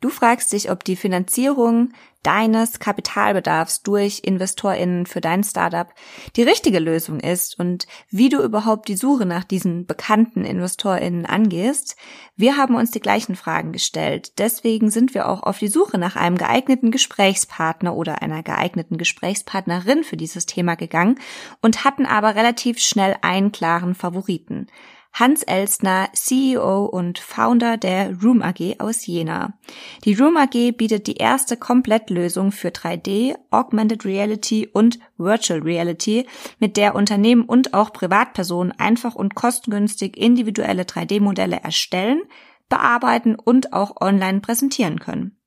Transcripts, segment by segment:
Du fragst dich, ob die Finanzierung deines Kapitalbedarfs durch InvestorInnen für dein Startup die richtige Lösung ist und wie du überhaupt die Suche nach diesen bekannten InvestorInnen angehst. Wir haben uns die gleichen Fragen gestellt. Deswegen sind wir auch auf die Suche nach einem geeigneten Gesprächspartner oder einer geeigneten Gesprächspartnerin für dieses Thema gegangen und hatten aber relativ schnell einen klaren Favoriten. Hans Elstner, CEO und Founder der Room AG aus Jena. Die Room AG bietet die erste Komplettlösung für 3D, Augmented Reality und Virtual Reality, mit der Unternehmen und auch Privatpersonen einfach und kostengünstig individuelle 3D-Modelle erstellen, bearbeiten und auch online präsentieren können.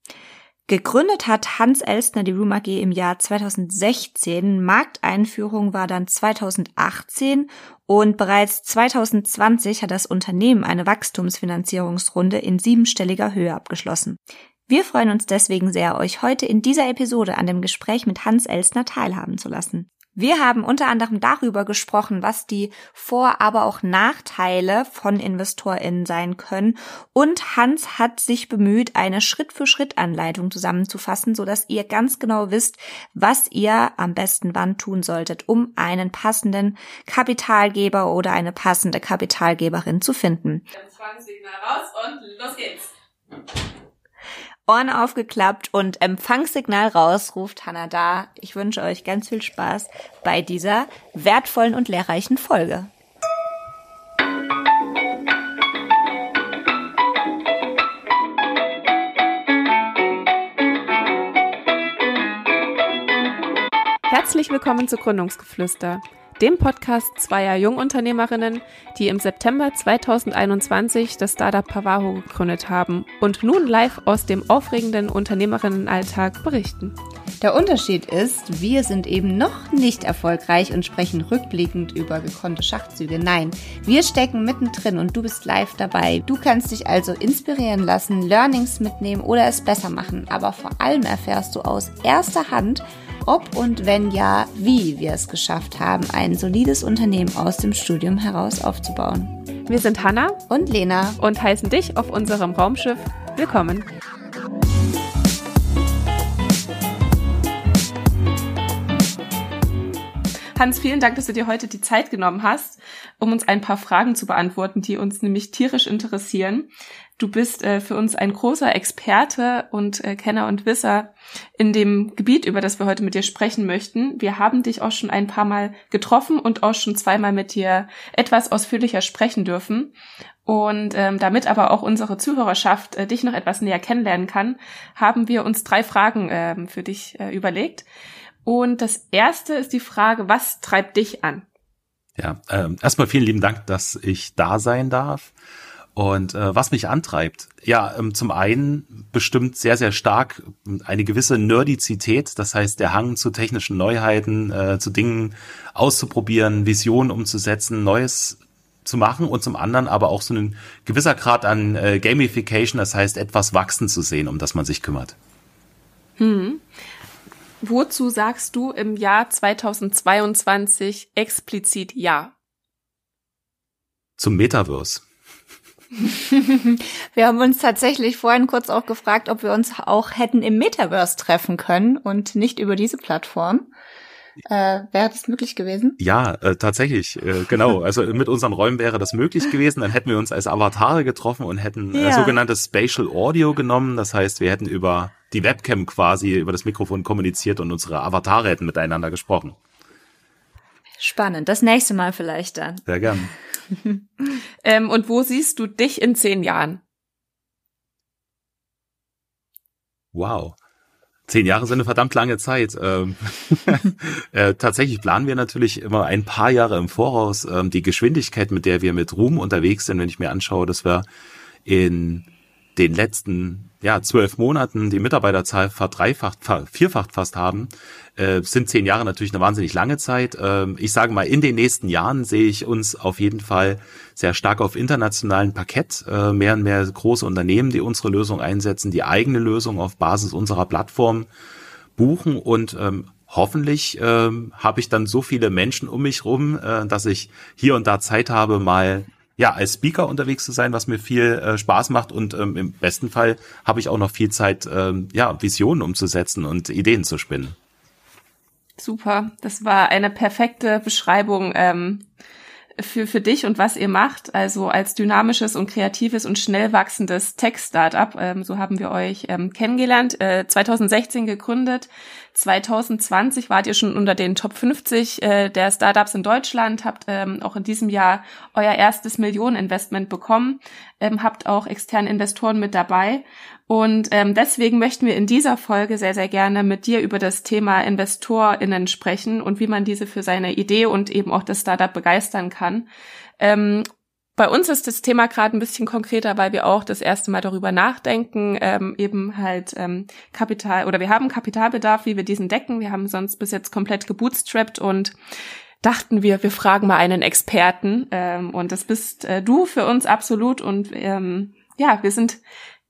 Gegründet hat Hans Elstner die Room AG im Jahr 2016. Markteinführung war dann 2018 und bereits 2020 hat das Unternehmen eine Wachstumsfinanzierungsrunde in siebenstelliger Höhe abgeschlossen. Wir freuen uns deswegen sehr, euch heute in dieser Episode an dem Gespräch mit Hans Elstner teilhaben zu lassen. Wir haben unter anderem darüber gesprochen, was die Vor-, aber auch Nachteile von InvestorInnen sein können. Und Hans hat sich bemüht, eine Schritt-für-Schritt-Anleitung zusammenzufassen, sodass ihr ganz genau wisst, was ihr am besten wann tun solltet, um einen passenden Kapitalgeber oder eine passende Kapitalgeberin zu finden. Signal raus und los geht's. Ohren aufgeklappt und Empfangssignal raus, ruft Hannah da. Ich wünsche euch ganz viel Spaß bei dieser wertvollen und lehrreichen Folge. Herzlich willkommen zu Gründungsgeflüster dem Podcast zweier Jungunternehmerinnen, die im September 2021 das Startup Pavaho gegründet haben und nun live aus dem aufregenden Unternehmerinnenalltag berichten. Der Unterschied ist, wir sind eben noch nicht erfolgreich und sprechen rückblickend über gekonnte Schachzüge. Nein, wir stecken mittendrin und du bist live dabei. Du kannst dich also inspirieren lassen, Learnings mitnehmen oder es besser machen. Aber vor allem erfährst du aus erster Hand, ob und wenn ja, wie wir es geschafft haben, ein solides Unternehmen aus dem Studium heraus aufzubauen. Wir sind Hanna und Lena und heißen dich auf unserem Raumschiff willkommen. Hans, vielen Dank, dass du dir heute die Zeit genommen hast, um uns ein paar Fragen zu beantworten, die uns nämlich tierisch interessieren. Du bist äh, für uns ein großer Experte und äh, Kenner und Wisser in dem Gebiet, über das wir heute mit dir sprechen möchten. Wir haben dich auch schon ein paar Mal getroffen und auch schon zweimal mit dir etwas ausführlicher sprechen dürfen. Und ähm, damit aber auch unsere Zuhörerschaft äh, dich noch etwas näher kennenlernen kann, haben wir uns drei Fragen äh, für dich äh, überlegt. Und das erste ist die Frage, was treibt dich an? Ja, ähm, erstmal vielen lieben Dank, dass ich da sein darf. Und äh, was mich antreibt, ja, ähm, zum einen bestimmt sehr, sehr stark eine gewisse Nerdizität, das heißt der Hang zu technischen Neuheiten, äh, zu Dingen auszuprobieren, Visionen umzusetzen, Neues zu machen und zum anderen aber auch so ein gewisser Grad an äh, Gamification, das heißt etwas wachsen zu sehen, um das man sich kümmert. Hm. Wozu sagst du im Jahr 2022 explizit Ja? Zum Metaverse. wir haben uns tatsächlich vorhin kurz auch gefragt, ob wir uns auch hätten im Metaverse treffen können und nicht über diese Plattform. Äh, wäre das möglich gewesen? Ja, äh, tatsächlich, äh, genau. Also mit unseren Räumen wäre das möglich gewesen. Dann hätten wir uns als Avatare getroffen und hätten äh, ja. sogenanntes Spatial Audio genommen. Das heißt, wir hätten über die Webcam quasi über das Mikrofon kommuniziert und unsere Avatare hätten miteinander gesprochen. Spannend. Das nächste Mal vielleicht dann. Sehr gern. ähm, und wo siehst du dich in zehn Jahren? Wow. Zehn Jahre sind eine verdammt lange Zeit. Ähm, äh, tatsächlich planen wir natürlich immer ein paar Jahre im Voraus. Ähm, die Geschwindigkeit, mit der wir mit Ruhm unterwegs sind, wenn ich mir anschaue, dass wir in den letzten ja, zwölf Monaten die Mitarbeiterzahl verdreifacht, vierfacht fast haben, äh, sind zehn Jahre natürlich eine wahnsinnig lange Zeit. Ähm, ich sage mal, in den nächsten Jahren sehe ich uns auf jeden Fall sehr stark auf internationalen Parkett, äh, mehr und mehr große Unternehmen, die unsere Lösung einsetzen, die eigene Lösung auf Basis unserer Plattform buchen und ähm, hoffentlich ähm, habe ich dann so viele Menschen um mich rum, äh, dass ich hier und da Zeit habe, mal ja, als Speaker unterwegs zu sein, was mir viel äh, Spaß macht und ähm, im besten Fall habe ich auch noch viel Zeit, ähm, ja, Visionen umzusetzen und Ideen zu spinnen. Super, das war eine perfekte Beschreibung ähm, für, für dich und was ihr macht. Also als dynamisches und kreatives und schnell wachsendes Tech-Startup, ähm, so haben wir euch ähm, kennengelernt, äh, 2016 gegründet. 2020 wart ihr schon unter den Top 50 äh, der Startups in Deutschland, habt ähm, auch in diesem Jahr euer erstes Millioneninvestment bekommen, ähm, habt auch externe Investoren mit dabei und ähm, deswegen möchten wir in dieser Folge sehr, sehr gerne mit dir über das Thema InvestorInnen sprechen und wie man diese für seine Idee und eben auch das Startup begeistern kann. Ähm, bei uns ist das Thema gerade ein bisschen konkreter, weil wir auch das erste Mal darüber nachdenken, ähm, eben halt ähm, Kapital oder wir haben Kapitalbedarf, wie wir diesen decken. Wir haben sonst bis jetzt komplett gebootstrapped und dachten wir, wir fragen mal einen Experten ähm, und das bist äh, du für uns absolut und ähm, ja, wir sind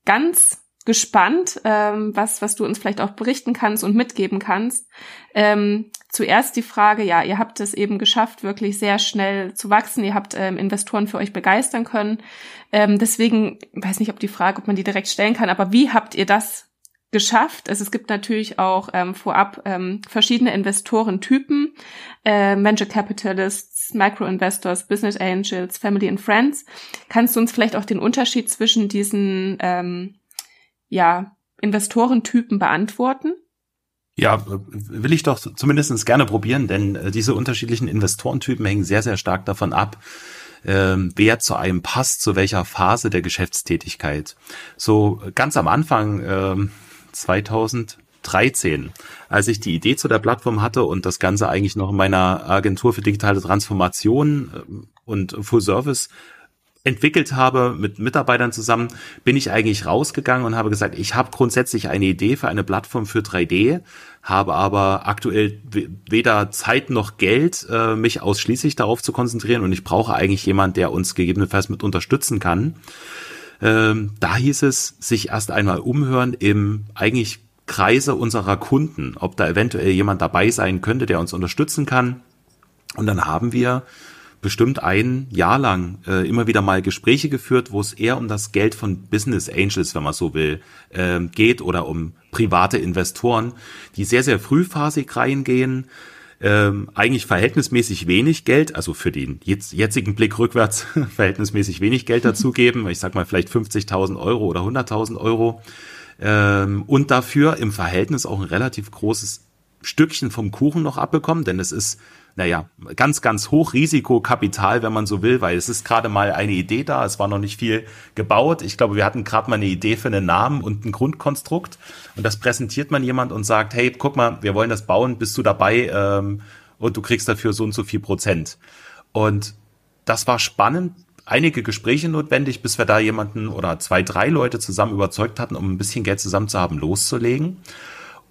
ganz gespannt, ähm, was, was du uns vielleicht auch berichten kannst und mitgeben kannst. Ähm, zuerst die Frage, ja, ihr habt es eben geschafft, wirklich sehr schnell zu wachsen. Ihr habt ähm, Investoren für euch begeistern können. Ähm, deswegen, weiß nicht, ob die Frage, ob man die direkt stellen kann, aber wie habt ihr das geschafft? Also es gibt natürlich auch ähm, vorab ähm, verschiedene Investorentypen, äh, Venture Capitalists, Micro-Investors, Business Angels, Family and Friends. Kannst du uns vielleicht auch den Unterschied zwischen diesen ähm, ja, Investorentypen beantworten? Ja, will ich doch zumindest gerne probieren, denn äh, diese unterschiedlichen Investorentypen hängen sehr, sehr stark davon ab, ähm, wer zu einem passt, zu welcher Phase der Geschäftstätigkeit. So ganz am Anfang 2013, ähm, als ich die Idee zu der Plattform hatte und das Ganze eigentlich noch in meiner Agentur für digitale Transformation ähm, und Full Service entwickelt habe mit Mitarbeitern zusammen, bin ich eigentlich rausgegangen und habe gesagt, ich habe grundsätzlich eine Idee für eine Plattform für 3D, habe aber aktuell weder Zeit noch Geld, äh, mich ausschließlich darauf zu konzentrieren und ich brauche eigentlich jemand, der uns gegebenenfalls mit unterstützen kann. Ähm, da hieß es, sich erst einmal umhören im eigentlich Kreise unserer Kunden, ob da eventuell jemand dabei sein könnte, der uns unterstützen kann. Und dann haben wir bestimmt ein Jahr lang äh, immer wieder mal Gespräche geführt, wo es eher um das Geld von Business Angels, wenn man so will, äh, geht oder um private Investoren, die sehr, sehr frühphasig reingehen, ähm, eigentlich verhältnismäßig wenig Geld, also für den jetzt, jetzigen Blick rückwärts verhältnismäßig wenig Geld dazugeben, ich sag mal vielleicht 50.000 Euro oder 100.000 Euro ähm, und dafür im Verhältnis auch ein relativ großes Stückchen vom Kuchen noch abbekommen, denn es ist naja, ganz, ganz hoch Risikokapital, wenn man so will, weil es ist gerade mal eine Idee da, es war noch nicht viel gebaut. Ich glaube, wir hatten gerade mal eine Idee für einen Namen und ein Grundkonstrukt und das präsentiert man jemand und sagt, hey, guck mal, wir wollen das bauen, bist du dabei ähm, und du kriegst dafür so und so viel Prozent. Und das war spannend, einige Gespräche notwendig, bis wir da jemanden oder zwei, drei Leute zusammen überzeugt hatten, um ein bisschen Geld zusammen zu haben, loszulegen.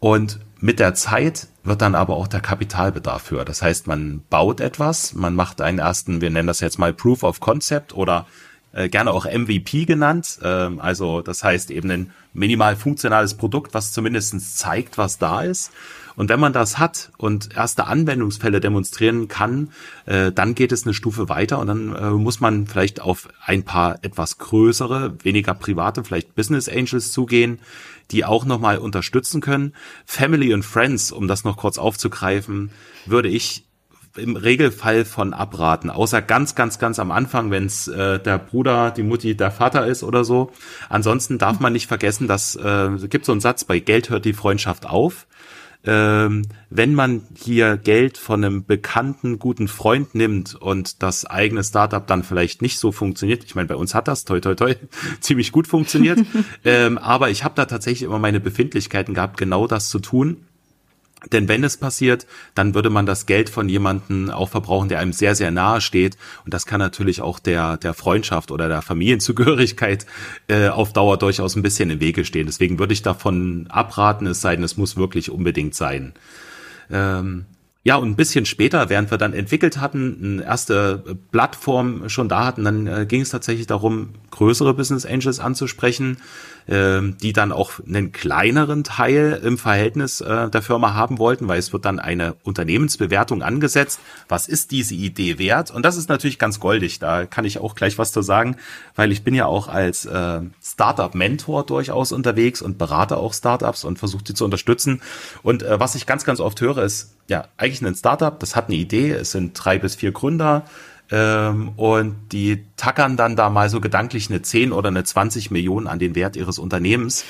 Und mit der Zeit wird dann aber auch der Kapitalbedarf höher. Das heißt, man baut etwas, man macht einen ersten, wir nennen das jetzt mal Proof of Concept oder äh, gerne auch MVP genannt. Ähm, also das heißt eben ein minimal funktionales Produkt, was zumindestens zeigt, was da ist. Und wenn man das hat und erste Anwendungsfälle demonstrieren kann, äh, dann geht es eine Stufe weiter und dann äh, muss man vielleicht auf ein paar etwas größere, weniger private, vielleicht Business Angels zugehen, die auch nochmal unterstützen können. Family and Friends, um das noch kurz aufzugreifen, würde ich im Regelfall von abraten, außer ganz, ganz, ganz am Anfang, wenn es äh, der Bruder, die Mutti, der Vater ist oder so. Ansonsten darf man nicht vergessen, dass äh, gibt so einen Satz, bei Geld hört die Freundschaft auf ähm, wenn man hier Geld von einem bekannten, guten Freund nimmt und das eigene Startup dann vielleicht nicht so funktioniert, ich meine, bei uns hat das, toi, toi, toi, ziemlich gut funktioniert, ähm, aber ich habe da tatsächlich immer meine Befindlichkeiten gehabt, genau das zu tun denn wenn es passiert, dann würde man das Geld von jemandem auch verbrauchen, der einem sehr, sehr nahe steht. Und das kann natürlich auch der, der Freundschaft oder der Familienzugehörigkeit äh, auf Dauer durchaus ein bisschen im Wege stehen. Deswegen würde ich davon abraten, es sei denn, es muss wirklich unbedingt sein. Ähm, ja, und ein bisschen später, während wir dann entwickelt hatten, eine erste Plattform schon da hatten, dann äh, ging es tatsächlich darum, größere Business Angels anzusprechen, äh, die dann auch einen kleineren Teil im Verhältnis äh, der Firma haben wollten, weil es wird dann eine Unternehmensbewertung angesetzt. Was ist diese Idee wert? Und das ist natürlich ganz goldig. Da kann ich auch gleich was zu sagen, weil ich bin ja auch als äh, Startup-Mentor durchaus unterwegs und berate auch Startups und versuche die zu unterstützen. Und äh, was ich ganz, ganz oft höre, ist, ja, eigentlich ein Startup, das hat eine Idee, es sind drei bis vier Gründer ähm, und die tackern dann da mal so gedanklich eine 10 oder eine 20 Millionen an den Wert ihres Unternehmens.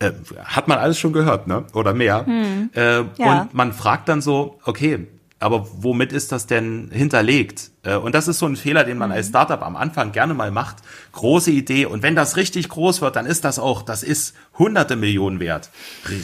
Äh, hat man alles schon gehört, ne? Oder mehr. Hm. Äh, ja. Und man fragt dann so, okay, aber womit ist das denn hinterlegt? Äh, und das ist so ein Fehler, den man als mhm. Startup am Anfang gerne mal macht. Große Idee. Und wenn das richtig groß wird, dann ist das auch, das ist hunderte Millionen wert.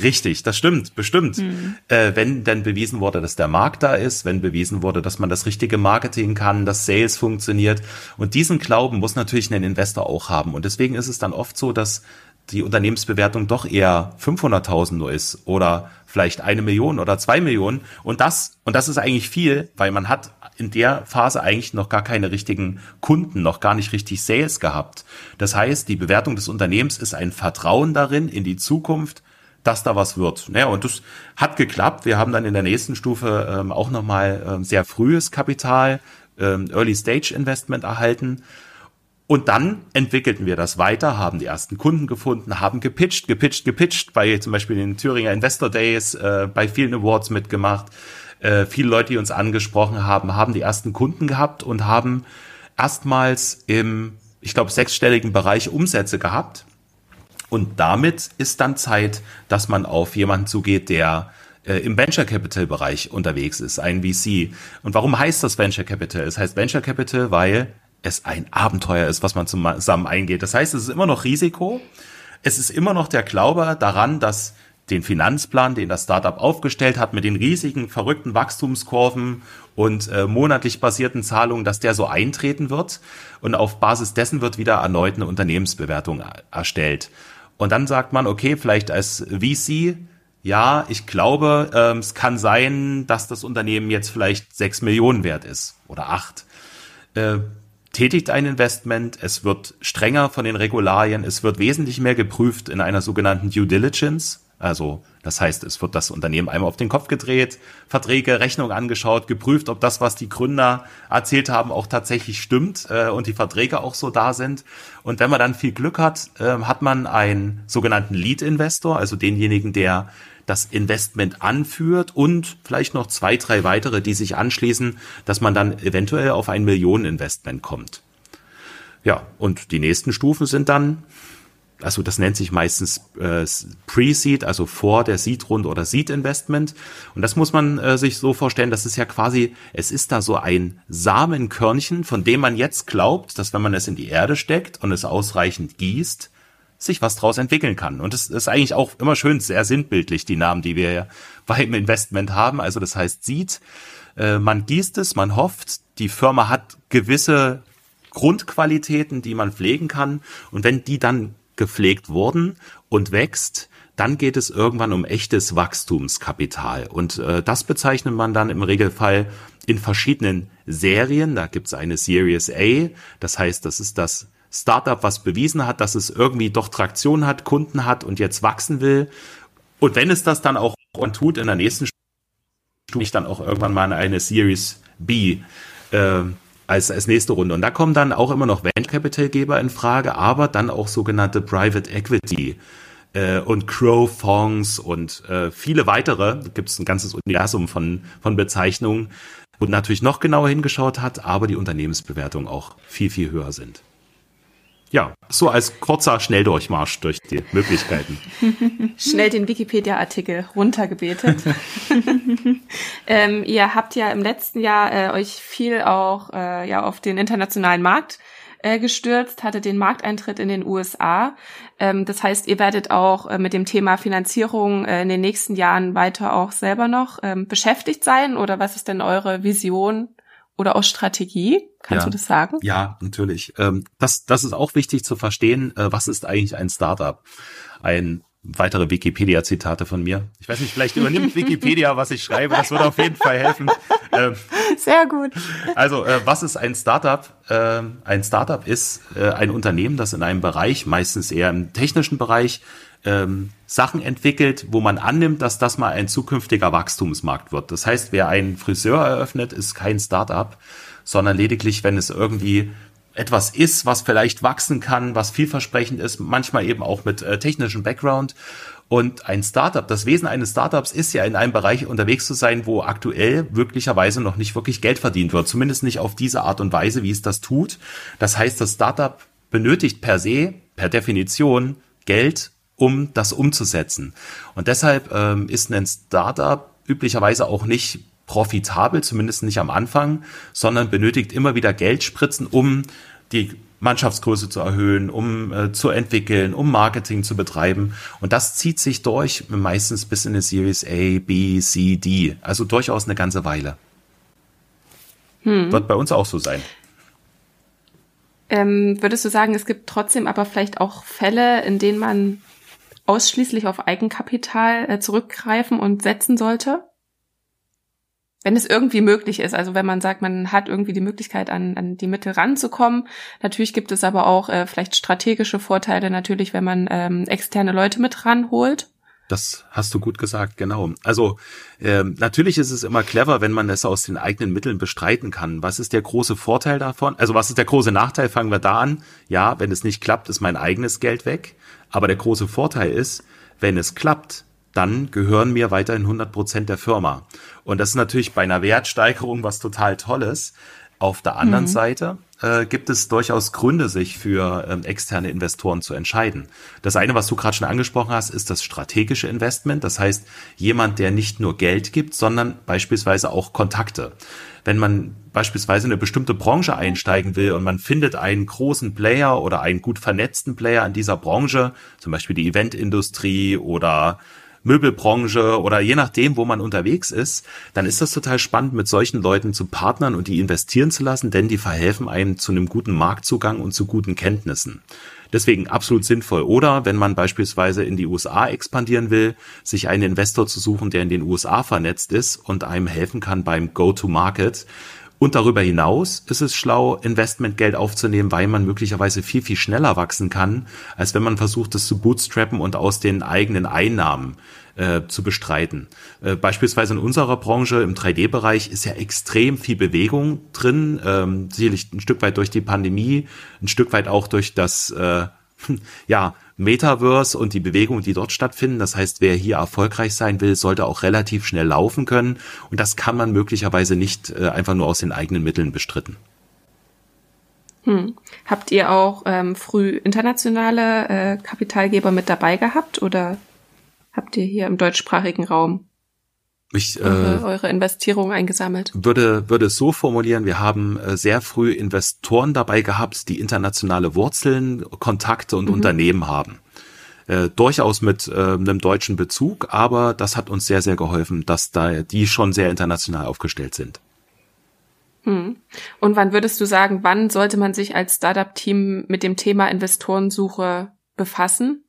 Richtig, das stimmt, bestimmt. Mhm. Äh, wenn denn bewiesen wurde, dass der Markt da ist, wenn bewiesen wurde, dass man das richtige Marketing kann, dass Sales funktioniert. Und diesen Glauben muss natürlich ein Investor auch haben. Und deswegen ist es dann oft so, dass die Unternehmensbewertung doch eher 500.000 nur ist oder vielleicht eine Million oder zwei Millionen. Und das, und das ist eigentlich viel, weil man hat in der Phase eigentlich noch gar keine richtigen Kunden, noch gar nicht richtig Sales gehabt. Das heißt, die Bewertung des Unternehmens ist ein Vertrauen darin in die Zukunft, dass da was wird. Ja, und das hat geklappt. Wir haben dann in der nächsten Stufe ähm, auch nochmal ähm, sehr frühes Kapital, ähm, Early Stage Investment erhalten und dann entwickelten wir das weiter, haben die ersten Kunden gefunden, haben gepitcht, gepitcht, gepitcht, bei zum Beispiel den Thüringer Investor Days, äh, bei vielen Awards mitgemacht. Äh, viele Leute, die uns angesprochen haben, haben die ersten Kunden gehabt und haben erstmals im, ich glaube, sechsstelligen Bereich Umsätze gehabt. Und damit ist dann Zeit, dass man auf jemanden zugeht, der äh, im Venture Capital Bereich unterwegs ist, ein VC. Und warum heißt das Venture Capital? Es heißt Venture Capital, weil es ein Abenteuer ist, was man zusammen eingeht. Das heißt, es ist immer noch Risiko. Es ist immer noch der Glaube daran, dass den Finanzplan, den das Startup aufgestellt hat, mit den riesigen, verrückten Wachstumskurven und äh, monatlich basierten Zahlungen, dass der so eintreten wird. Und auf Basis dessen wird wieder erneut eine Unternehmensbewertung erstellt. Und dann sagt man, okay, vielleicht als VC, ja, ich glaube, äh, es kann sein, dass das Unternehmen jetzt vielleicht sechs Millionen wert ist oder acht. Äh, tätigt ein Investment, es wird strenger von den Regularien, es wird wesentlich mehr geprüft in einer sogenannten Due Diligence. Also das heißt, es wird das Unternehmen einmal auf den Kopf gedreht, Verträge, Rechnung angeschaut, geprüft, ob das, was die Gründer erzählt haben, auch tatsächlich stimmt äh, und die Verträge auch so da sind. Und wenn man dann viel Glück hat, äh, hat man einen sogenannten Lead-Investor, also denjenigen, der das Investment anführt und vielleicht noch zwei, drei weitere, die sich anschließen, dass man dann eventuell auf ein Millioneninvestment kommt. Ja, und die nächsten Stufen sind dann, also das nennt sich meistens äh, Pre-Seed, also vor der Seed-Runde oder Seed-Investment. Und das muss man äh, sich so vorstellen, das ist ja quasi, es ist da so ein Samenkörnchen, von dem man jetzt glaubt, dass wenn man es in die Erde steckt und es ausreichend gießt, sich was draus entwickeln kann. Und es ist eigentlich auch immer schön, sehr sinnbildlich, die Namen, die wir ja beim Investment haben. Also das heißt, sieht, äh, man gießt es, man hofft, die Firma hat gewisse Grundqualitäten, die man pflegen kann. Und wenn die dann gepflegt wurden und wächst, dann geht es irgendwann um echtes Wachstumskapital. Und äh, das bezeichnet man dann im Regelfall in verschiedenen Serien. Da gibt es eine Series A, das heißt, das ist das Startup, was bewiesen hat, dass es irgendwie doch Traktion hat, Kunden hat und jetzt wachsen will. Und wenn es das dann auch tut, in der nächsten Stufe ich dann auch irgendwann mal eine Series B äh, als, als nächste Runde. Und da kommen dann auch immer noch Venture Capital Geber in Frage, aber dann auch sogenannte Private Equity äh, und Crow Fonds und äh, viele weitere. Da gibt es ein ganzes Universum von, von Bezeichnungen, wo natürlich noch genauer hingeschaut hat, aber die Unternehmensbewertungen auch viel, viel höher sind ja, so als kurzer Schnelldurchmarsch durch die Möglichkeiten. Schnell den Wikipedia-Artikel runtergebetet. ähm, ihr habt ja im letzten Jahr äh, euch viel auch äh, ja auf den internationalen Markt äh, gestürzt, hatte den Markteintritt in den USA. Ähm, das heißt, ihr werdet auch äh, mit dem Thema Finanzierung äh, in den nächsten Jahren weiter auch selber noch ähm, beschäftigt sein oder was ist denn eure Vision oder auch Strategie? Kannst ja, du das sagen? Ja, natürlich. Ähm, das, das ist auch wichtig zu verstehen. Äh, was ist eigentlich ein Startup? Ein weitere Wikipedia-Zitate von mir. Ich weiß nicht, vielleicht übernimmt Wikipedia, was ich schreibe. Das würde auf jeden Fall helfen. Ähm, Sehr gut. Also, äh, was ist ein Startup? Äh, ein Startup ist äh, ein Unternehmen, das in einem Bereich, meistens eher im technischen Bereich, ähm, Sachen entwickelt, wo man annimmt, dass das mal ein zukünftiger Wachstumsmarkt wird. Das heißt, wer einen Friseur eröffnet, ist kein Startup, sondern lediglich, wenn es irgendwie etwas ist, was vielleicht wachsen kann, was vielversprechend ist, manchmal eben auch mit äh, technischem Background. Und ein Startup, das Wesen eines Startups ist ja in einem Bereich unterwegs zu sein, wo aktuell möglicherweise noch nicht wirklich Geld verdient wird. Zumindest nicht auf diese Art und Weise, wie es das tut. Das heißt, das Startup benötigt per se, per Definition Geld, um das umzusetzen. Und deshalb ähm, ist ein Startup üblicherweise auch nicht profitabel, zumindest nicht am Anfang, sondern benötigt immer wieder Geldspritzen, um die Mannschaftsgröße zu erhöhen, um äh, zu entwickeln, um Marketing zu betreiben. Und das zieht sich durch meistens bis in eine Series A, B, C, D. Also durchaus eine ganze Weile. Hm. Wird bei uns auch so sein. Ähm, würdest du sagen, es gibt trotzdem aber vielleicht auch Fälle, in denen man ausschließlich auf Eigenkapital äh, zurückgreifen und setzen sollte? Wenn es irgendwie möglich ist. Also wenn man sagt, man hat irgendwie die Möglichkeit, an, an die Mittel ranzukommen. Natürlich gibt es aber auch äh, vielleicht strategische Vorteile, natürlich, wenn man ähm, externe Leute mit ranholt. Das hast du gut gesagt, genau. Also ähm, natürlich ist es immer clever, wenn man es aus den eigenen Mitteln bestreiten kann. Was ist der große Vorteil davon? Also was ist der große Nachteil? Fangen wir da an. Ja, wenn es nicht klappt, ist mein eigenes Geld weg. Aber der große Vorteil ist, wenn es klappt, dann gehören mir weiterhin 100 Prozent der Firma. Und das ist natürlich bei einer Wertsteigerung was total Tolles. Auf der anderen mhm. Seite äh, gibt es durchaus Gründe, sich für ähm, externe Investoren zu entscheiden. Das eine, was du gerade schon angesprochen hast, ist das strategische Investment. Das heißt, jemand, der nicht nur Geld gibt, sondern beispielsweise auch Kontakte. Wenn man beispielsweise in eine bestimmte Branche einsteigen will und man findet einen großen Player oder einen gut vernetzten Player in dieser Branche, zum Beispiel die Eventindustrie oder Möbelbranche oder je nachdem, wo man unterwegs ist, dann ist das total spannend, mit solchen Leuten zu partnern und die investieren zu lassen, denn die verhelfen einem zu einem guten Marktzugang und zu guten Kenntnissen. Deswegen absolut sinnvoll. Oder wenn man beispielsweise in die USA expandieren will, sich einen Investor zu suchen, der in den USA vernetzt ist und einem helfen kann beim Go-to-Market. Und darüber hinaus ist es schlau, Investmentgeld aufzunehmen, weil man möglicherweise viel, viel schneller wachsen kann, als wenn man versucht, das zu bootstrappen und aus den eigenen Einnahmen äh, zu bestreiten. Äh, beispielsweise in unserer Branche im 3D-Bereich ist ja extrem viel Bewegung drin, ähm, sicherlich ein Stück weit durch die Pandemie, ein Stück weit auch durch das äh, ja, Metaverse und die Bewegungen, die dort stattfinden. Das heißt, wer hier erfolgreich sein will, sollte auch relativ schnell laufen können. Und das kann man möglicherweise nicht äh, einfach nur aus den eigenen Mitteln bestritten. Hm. Habt ihr auch ähm, früh internationale äh, Kapitalgeber mit dabei gehabt oder habt ihr hier im deutschsprachigen Raum ich, äh, eure, Investierung eingesammelt? Würde, würde es so formulieren, wir haben äh, sehr früh Investoren dabei gehabt, die internationale Wurzeln, Kontakte und mhm. Unternehmen haben. Äh, durchaus mit äh, einem deutschen Bezug, aber das hat uns sehr, sehr geholfen, dass da die schon sehr international aufgestellt sind. Hm. Und wann würdest du sagen, wann sollte man sich als Startup-Team mit dem Thema Investorensuche befassen?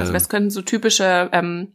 Also was können so typische ähm,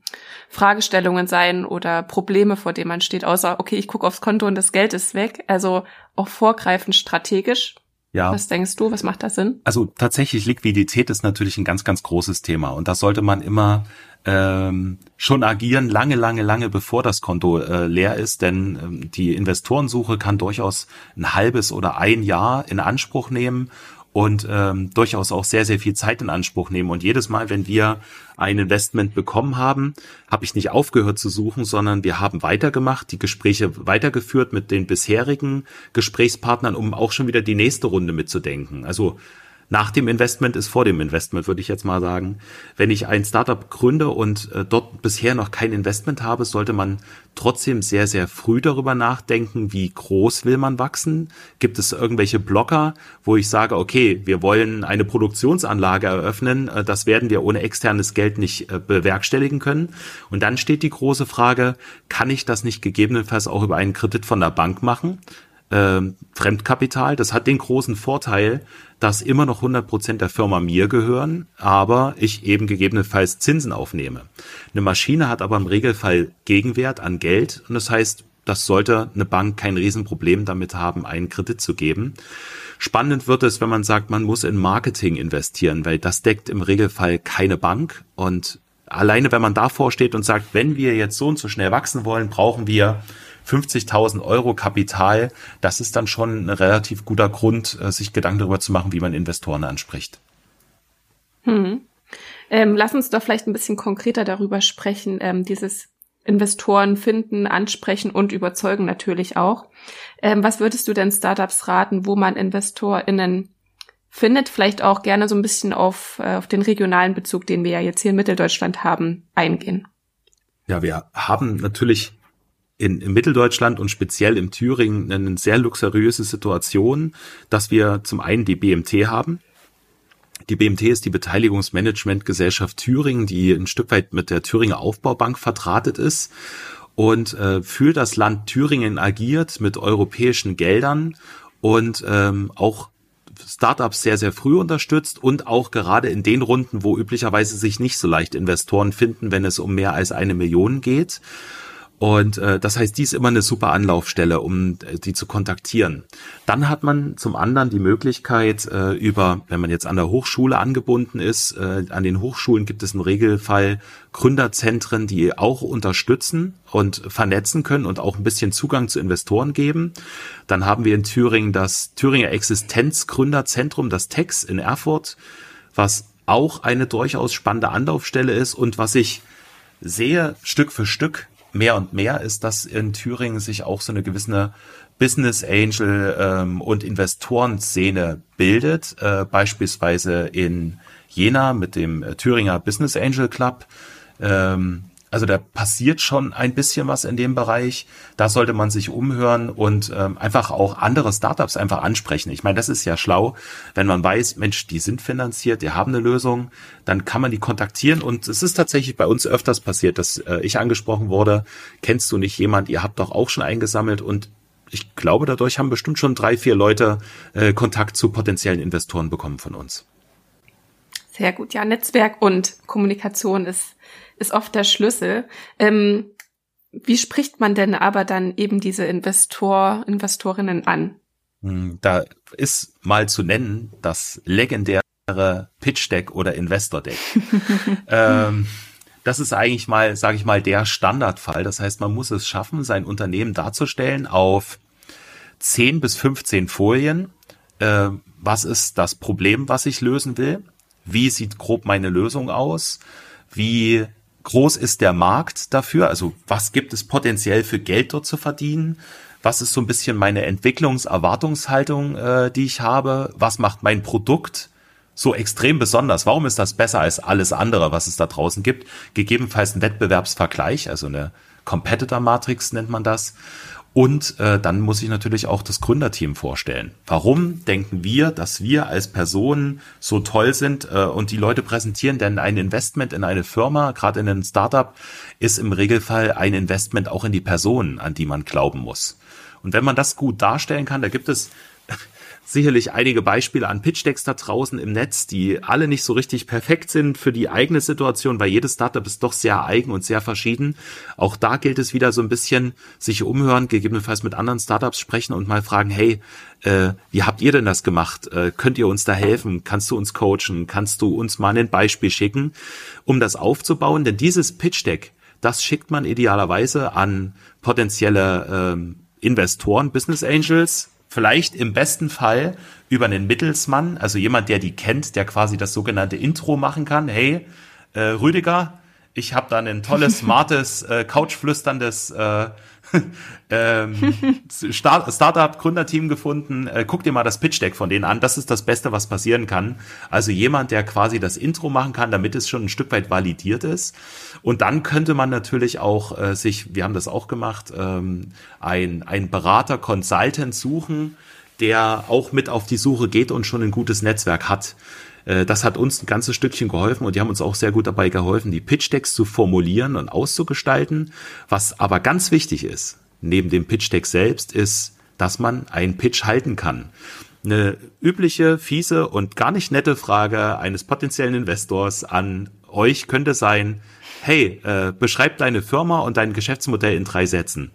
Fragestellungen sein oder Probleme, vor denen man steht, außer, okay, ich gucke aufs Konto und das Geld ist weg. Also auch vorgreifend strategisch. Ja. Was denkst du? Was macht da Sinn? Also tatsächlich Liquidität ist natürlich ein ganz, ganz großes Thema und das sollte man immer ähm, schon agieren, lange, lange, lange bevor das Konto äh, leer ist, denn ähm, die Investorensuche kann durchaus ein halbes oder ein Jahr in Anspruch nehmen und ähm, durchaus auch sehr, sehr viel Zeit in Anspruch nehmen. Und jedes Mal, wenn wir ein Investment bekommen haben, habe ich nicht aufgehört zu suchen, sondern wir haben weitergemacht, die Gespräche weitergeführt mit den bisherigen Gesprächspartnern, um auch schon wieder die nächste Runde mitzudenken. Also nach dem Investment ist vor dem Investment, würde ich jetzt mal sagen. Wenn ich ein Startup gründe und äh, dort bisher noch kein Investment habe, sollte man trotzdem sehr, sehr früh darüber nachdenken, wie groß will man wachsen? Gibt es irgendwelche Blocker, wo ich sage, okay, wir wollen eine Produktionsanlage eröffnen, äh, das werden wir ohne externes Geld nicht äh, bewerkstelligen können. Und dann steht die große Frage, kann ich das nicht gegebenenfalls auch über einen Kredit von der Bank machen? Äh, Fremdkapital. Das hat den großen Vorteil, dass immer noch 100 Prozent der Firma mir gehören, aber ich eben gegebenenfalls Zinsen aufnehme. Eine Maschine hat aber im Regelfall Gegenwert an Geld und das heißt, das sollte eine Bank kein Riesenproblem damit haben, einen Kredit zu geben. Spannend wird es, wenn man sagt, man muss in Marketing investieren, weil das deckt im Regelfall keine Bank und alleine wenn man davor steht und sagt, wenn wir jetzt so und so schnell wachsen wollen, brauchen wir 50.000 Euro Kapital, das ist dann schon ein relativ guter Grund, äh, sich Gedanken darüber zu machen, wie man Investoren anspricht. Hm. Ähm, lass uns doch vielleicht ein bisschen konkreter darüber sprechen, ähm, dieses Investoren finden, ansprechen und überzeugen natürlich auch. Ähm, was würdest du denn Startups raten, wo man InvestorInnen findet? Vielleicht auch gerne so ein bisschen auf, äh, auf den regionalen Bezug, den wir ja jetzt hier in Mitteldeutschland haben, eingehen. Ja, wir haben natürlich in, in Mitteldeutschland und speziell im Thüringen eine sehr luxuriöse Situation, dass wir zum einen die BMT haben. Die BMT ist die Beteiligungsmanagementgesellschaft Thüringen, die ein Stück weit mit der Thüringer Aufbaubank vertratet ist und äh, für das Land Thüringen agiert mit europäischen Geldern und ähm, auch Startups sehr, sehr früh unterstützt und auch gerade in den Runden, wo üblicherweise sich nicht so leicht Investoren finden, wenn es um mehr als eine Million geht. Und äh, das heißt, die ist immer eine super Anlaufstelle, um äh, die zu kontaktieren. Dann hat man zum anderen die Möglichkeit, äh, über, wenn man jetzt an der Hochschule angebunden ist, äh, an den Hochschulen gibt es im Regelfall Gründerzentren, die auch unterstützen und vernetzen können und auch ein bisschen Zugang zu Investoren geben. Dann haben wir in Thüringen das Thüringer Existenzgründerzentrum, das TEX in Erfurt, was auch eine durchaus spannende Anlaufstelle ist und was ich sehe Stück für Stück mehr und mehr ist, dass in Thüringen sich auch so eine gewisse Business Angel ähm, und Investorenszene bildet, äh, beispielsweise in Jena mit dem äh, Thüringer Business Angel Club. Ähm, also da passiert schon ein bisschen was in dem Bereich. Da sollte man sich umhören und ähm, einfach auch andere Startups einfach ansprechen. Ich meine, das ist ja schlau, wenn man weiß, Mensch, die sind finanziert, die haben eine Lösung, dann kann man die kontaktieren. Und es ist tatsächlich bei uns öfters passiert, dass äh, ich angesprochen wurde, kennst du nicht jemand, ihr habt doch auch schon eingesammelt und ich glaube, dadurch haben bestimmt schon drei, vier Leute äh, Kontakt zu potenziellen Investoren bekommen von uns. Sehr gut. Ja, Netzwerk und Kommunikation ist ist oft der Schlüssel. Ähm, wie spricht man denn aber dann eben diese Investor, Investorinnen an? Hm, da ist mal zu nennen das legendäre Pitch Deck oder Investor Deck. ähm, das ist eigentlich mal, sage ich mal, der Standardfall. Das heißt, man muss es schaffen, sein Unternehmen darzustellen auf 10 bis 15 Folien. Äh, was ist das Problem, was ich lösen will? Wie sieht grob meine Lösung aus? Wie groß ist der Markt dafür? Also was gibt es potenziell für Geld dort zu verdienen? Was ist so ein bisschen meine Entwicklungserwartungshaltung, äh, die ich habe? Was macht mein Produkt so extrem besonders? Warum ist das besser als alles andere, was es da draußen gibt? Gegebenenfalls ein Wettbewerbsvergleich, also eine Competitor Matrix nennt man das. Und äh, dann muss ich natürlich auch das Gründerteam vorstellen. Warum denken wir, dass wir als Personen so toll sind äh, und die Leute präsentieren? Denn ein Investment in eine Firma, gerade in ein Startup, ist im Regelfall ein Investment auch in die Personen, an die man glauben muss. Und wenn man das gut darstellen kann, da gibt es sicherlich einige Beispiele an Pitch-Decks da draußen im Netz, die alle nicht so richtig perfekt sind für die eigene Situation, weil jedes Startup ist doch sehr eigen und sehr verschieden. Auch da gilt es wieder so ein bisschen, sich umhören, gegebenenfalls mit anderen Startups sprechen und mal fragen, hey, äh, wie habt ihr denn das gemacht? Äh, könnt ihr uns da helfen? Kannst du uns coachen? Kannst du uns mal ein Beispiel schicken, um das aufzubauen? Denn dieses Pitch-Deck, das schickt man idealerweise an potenzielle ähm, Investoren, Business Angels, vielleicht im besten Fall über einen Mittelsmann, also jemand, der die kennt, der quasi das sogenannte Intro machen kann. Hey, äh, Rüdiger, ich habe da ein tolles, smartes, äh, couchflüsterndes äh, ähm, Start Startup-Gründerteam gefunden. Äh, guck dir mal das Pitch-Deck von denen an. Das ist das Beste, was passieren kann. Also jemand, der quasi das Intro machen kann, damit es schon ein Stück weit validiert ist. Und dann könnte man natürlich auch äh, sich, wir haben das auch gemacht, ähm, ein, ein Berater, Consultant suchen, der auch mit auf die Suche geht und schon ein gutes Netzwerk hat. Äh, das hat uns ein ganzes Stückchen geholfen und die haben uns auch sehr gut dabei geholfen, die Pitch-Decks zu formulieren und auszugestalten. Was aber ganz wichtig ist, neben dem Pitch-Deck selbst, ist dass man einen Pitch halten kann. Eine übliche, fiese und gar nicht nette Frage eines potenziellen Investors an euch könnte sein, hey, äh, beschreib deine Firma und dein Geschäftsmodell in drei Sätzen.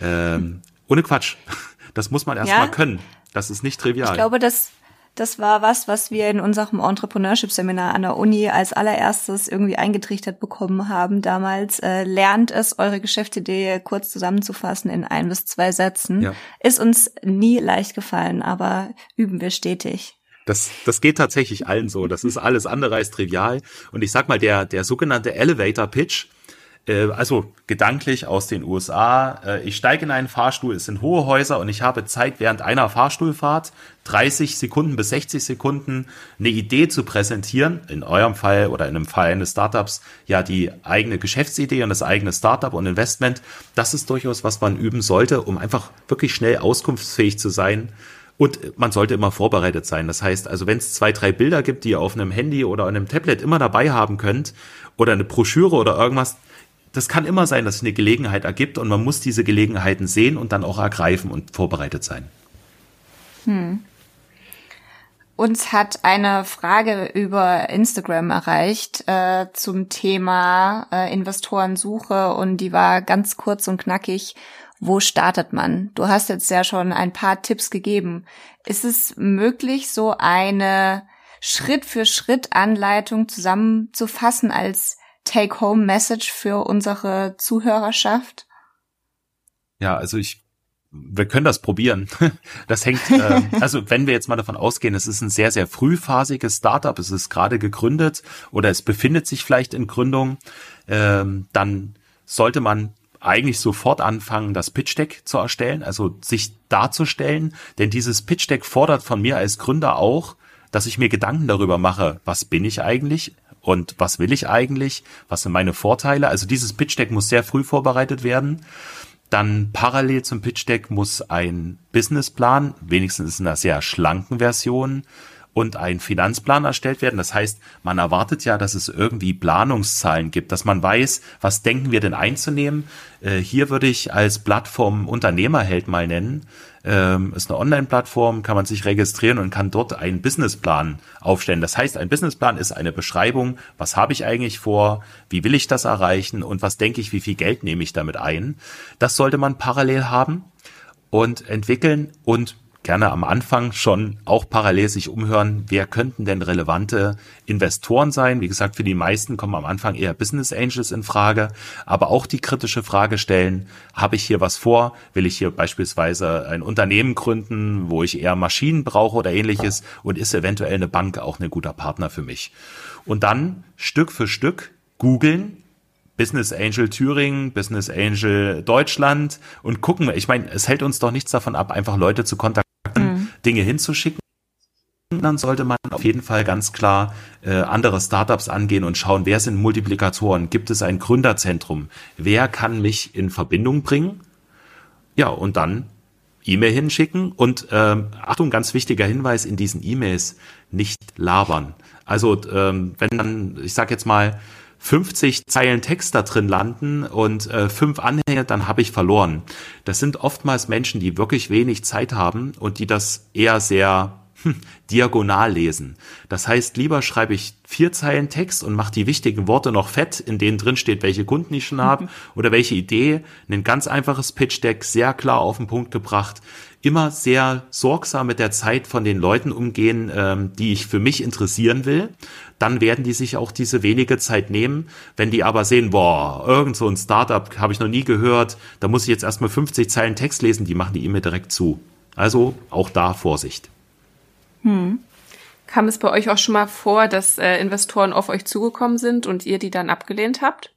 Ähm, ohne Quatsch. Das muss man erstmal ja? können. Das ist nicht trivial. Ich glaube, das, das war was, was wir in unserem Entrepreneurship-Seminar an der Uni als allererstes irgendwie eingetrichtert bekommen haben damals. Äh, lernt es, eure Geschäftsidee kurz zusammenzufassen in ein bis zwei Sätzen. Ja. Ist uns nie leicht gefallen, aber üben wir stetig. Das, das geht tatsächlich allen so. Das ist alles andere als trivial. Und ich sag mal, der, der sogenannte Elevator Pitch, äh, also gedanklich aus den USA. Äh, ich steige in einen Fahrstuhl, es sind hohe Häuser und ich habe Zeit während einer Fahrstuhlfahrt 30 Sekunden bis 60 Sekunden eine Idee zu präsentieren. In eurem Fall oder in einem Fall eines Startups ja die eigene Geschäftsidee und das eigene Startup und Investment. Das ist durchaus was man üben sollte, um einfach wirklich schnell auskunftsfähig zu sein. Und man sollte immer vorbereitet sein. Das heißt, also wenn es zwei, drei Bilder gibt, die ihr auf einem Handy oder einem Tablet immer dabei haben könnt, oder eine Broschüre oder irgendwas, das kann immer sein, dass sich eine Gelegenheit ergibt und man muss diese Gelegenheiten sehen und dann auch ergreifen und vorbereitet sein. Hm. Uns hat eine Frage über Instagram erreicht äh, zum Thema äh, Investorensuche und die war ganz kurz und knackig. Wo startet man? Du hast jetzt ja schon ein paar Tipps gegeben. Ist es möglich, so eine Schritt für Schritt Anleitung zusammenzufassen als Take-Home-Message für unsere Zuhörerschaft? Ja, also ich wir können das probieren. Das hängt, äh, also wenn wir jetzt mal davon ausgehen, es ist ein sehr, sehr frühphasiges Startup, es ist gerade gegründet oder es befindet sich vielleicht in Gründung, ähm, dann sollte man eigentlich sofort anfangen, das Pitch Deck zu erstellen, also sich darzustellen, denn dieses Pitch Deck fordert von mir als Gründer auch, dass ich mir Gedanken darüber mache, was bin ich eigentlich? Und was will ich eigentlich, was sind meine Vorteile. Also dieses Pitch Deck muss sehr früh vorbereitet werden. Dann parallel zum Pitch Deck muss ein Businessplan, wenigstens in einer sehr schlanken Version, und ein Finanzplan erstellt werden. Das heißt, man erwartet ja, dass es irgendwie Planungszahlen gibt, dass man weiß, was denken wir denn einzunehmen. Äh, hier würde ich als Plattform Unternehmerheld mal nennen ähm, ist eine Online-Plattform, kann man sich registrieren und kann dort einen Businessplan aufstellen. Das heißt, ein Businessplan ist eine Beschreibung, was habe ich eigentlich vor, wie will ich das erreichen und was denke ich, wie viel Geld nehme ich damit ein. Das sollte man parallel haben und entwickeln und gerne am Anfang schon auch parallel sich umhören, wer könnten denn relevante Investoren sein. Wie gesagt, für die meisten kommen am Anfang eher Business Angels in Frage, aber auch die kritische Frage stellen, habe ich hier was vor? Will ich hier beispielsweise ein Unternehmen gründen, wo ich eher Maschinen brauche oder ähnliches und ist eventuell eine Bank auch ein guter Partner für mich? Und dann Stück für Stück googeln, Business Angel Thüringen, Business Angel Deutschland und gucken, ich meine, es hält uns doch nichts davon ab, einfach Leute zu kontaktieren Dinge hinzuschicken, dann sollte man auf jeden Fall ganz klar äh, andere Startups angehen und schauen, wer sind Multiplikatoren, gibt es ein Gründerzentrum, wer kann mich in Verbindung bringen? Ja, und dann E-Mail hinschicken und ähm, Achtung, ganz wichtiger Hinweis in diesen E-Mails, nicht labern. Also ähm, wenn dann, ich sag jetzt mal, 50 Zeilen Text da drin landen und äh, fünf Anhänge, dann habe ich verloren. Das sind oftmals Menschen, die wirklich wenig Zeit haben und die das eher sehr hm, diagonal lesen. Das heißt, lieber schreibe ich vier Zeilen Text und mache die wichtigen Worte noch fett, in denen drin steht, welche Kunden ich schon habe oder welche Idee. Ein ganz einfaches Pitch Deck, sehr klar auf den Punkt gebracht immer sehr sorgsam mit der Zeit von den Leuten umgehen, ähm, die ich für mich interessieren will. Dann werden die sich auch diese wenige Zeit nehmen. Wenn die aber sehen, boah, irgend so ein Startup habe ich noch nie gehört, da muss ich jetzt erstmal 50 Zeilen Text lesen, die machen die E-Mail direkt zu. Also auch da Vorsicht. Hm. Kam es bei euch auch schon mal vor, dass äh, Investoren auf euch zugekommen sind und ihr die dann abgelehnt habt?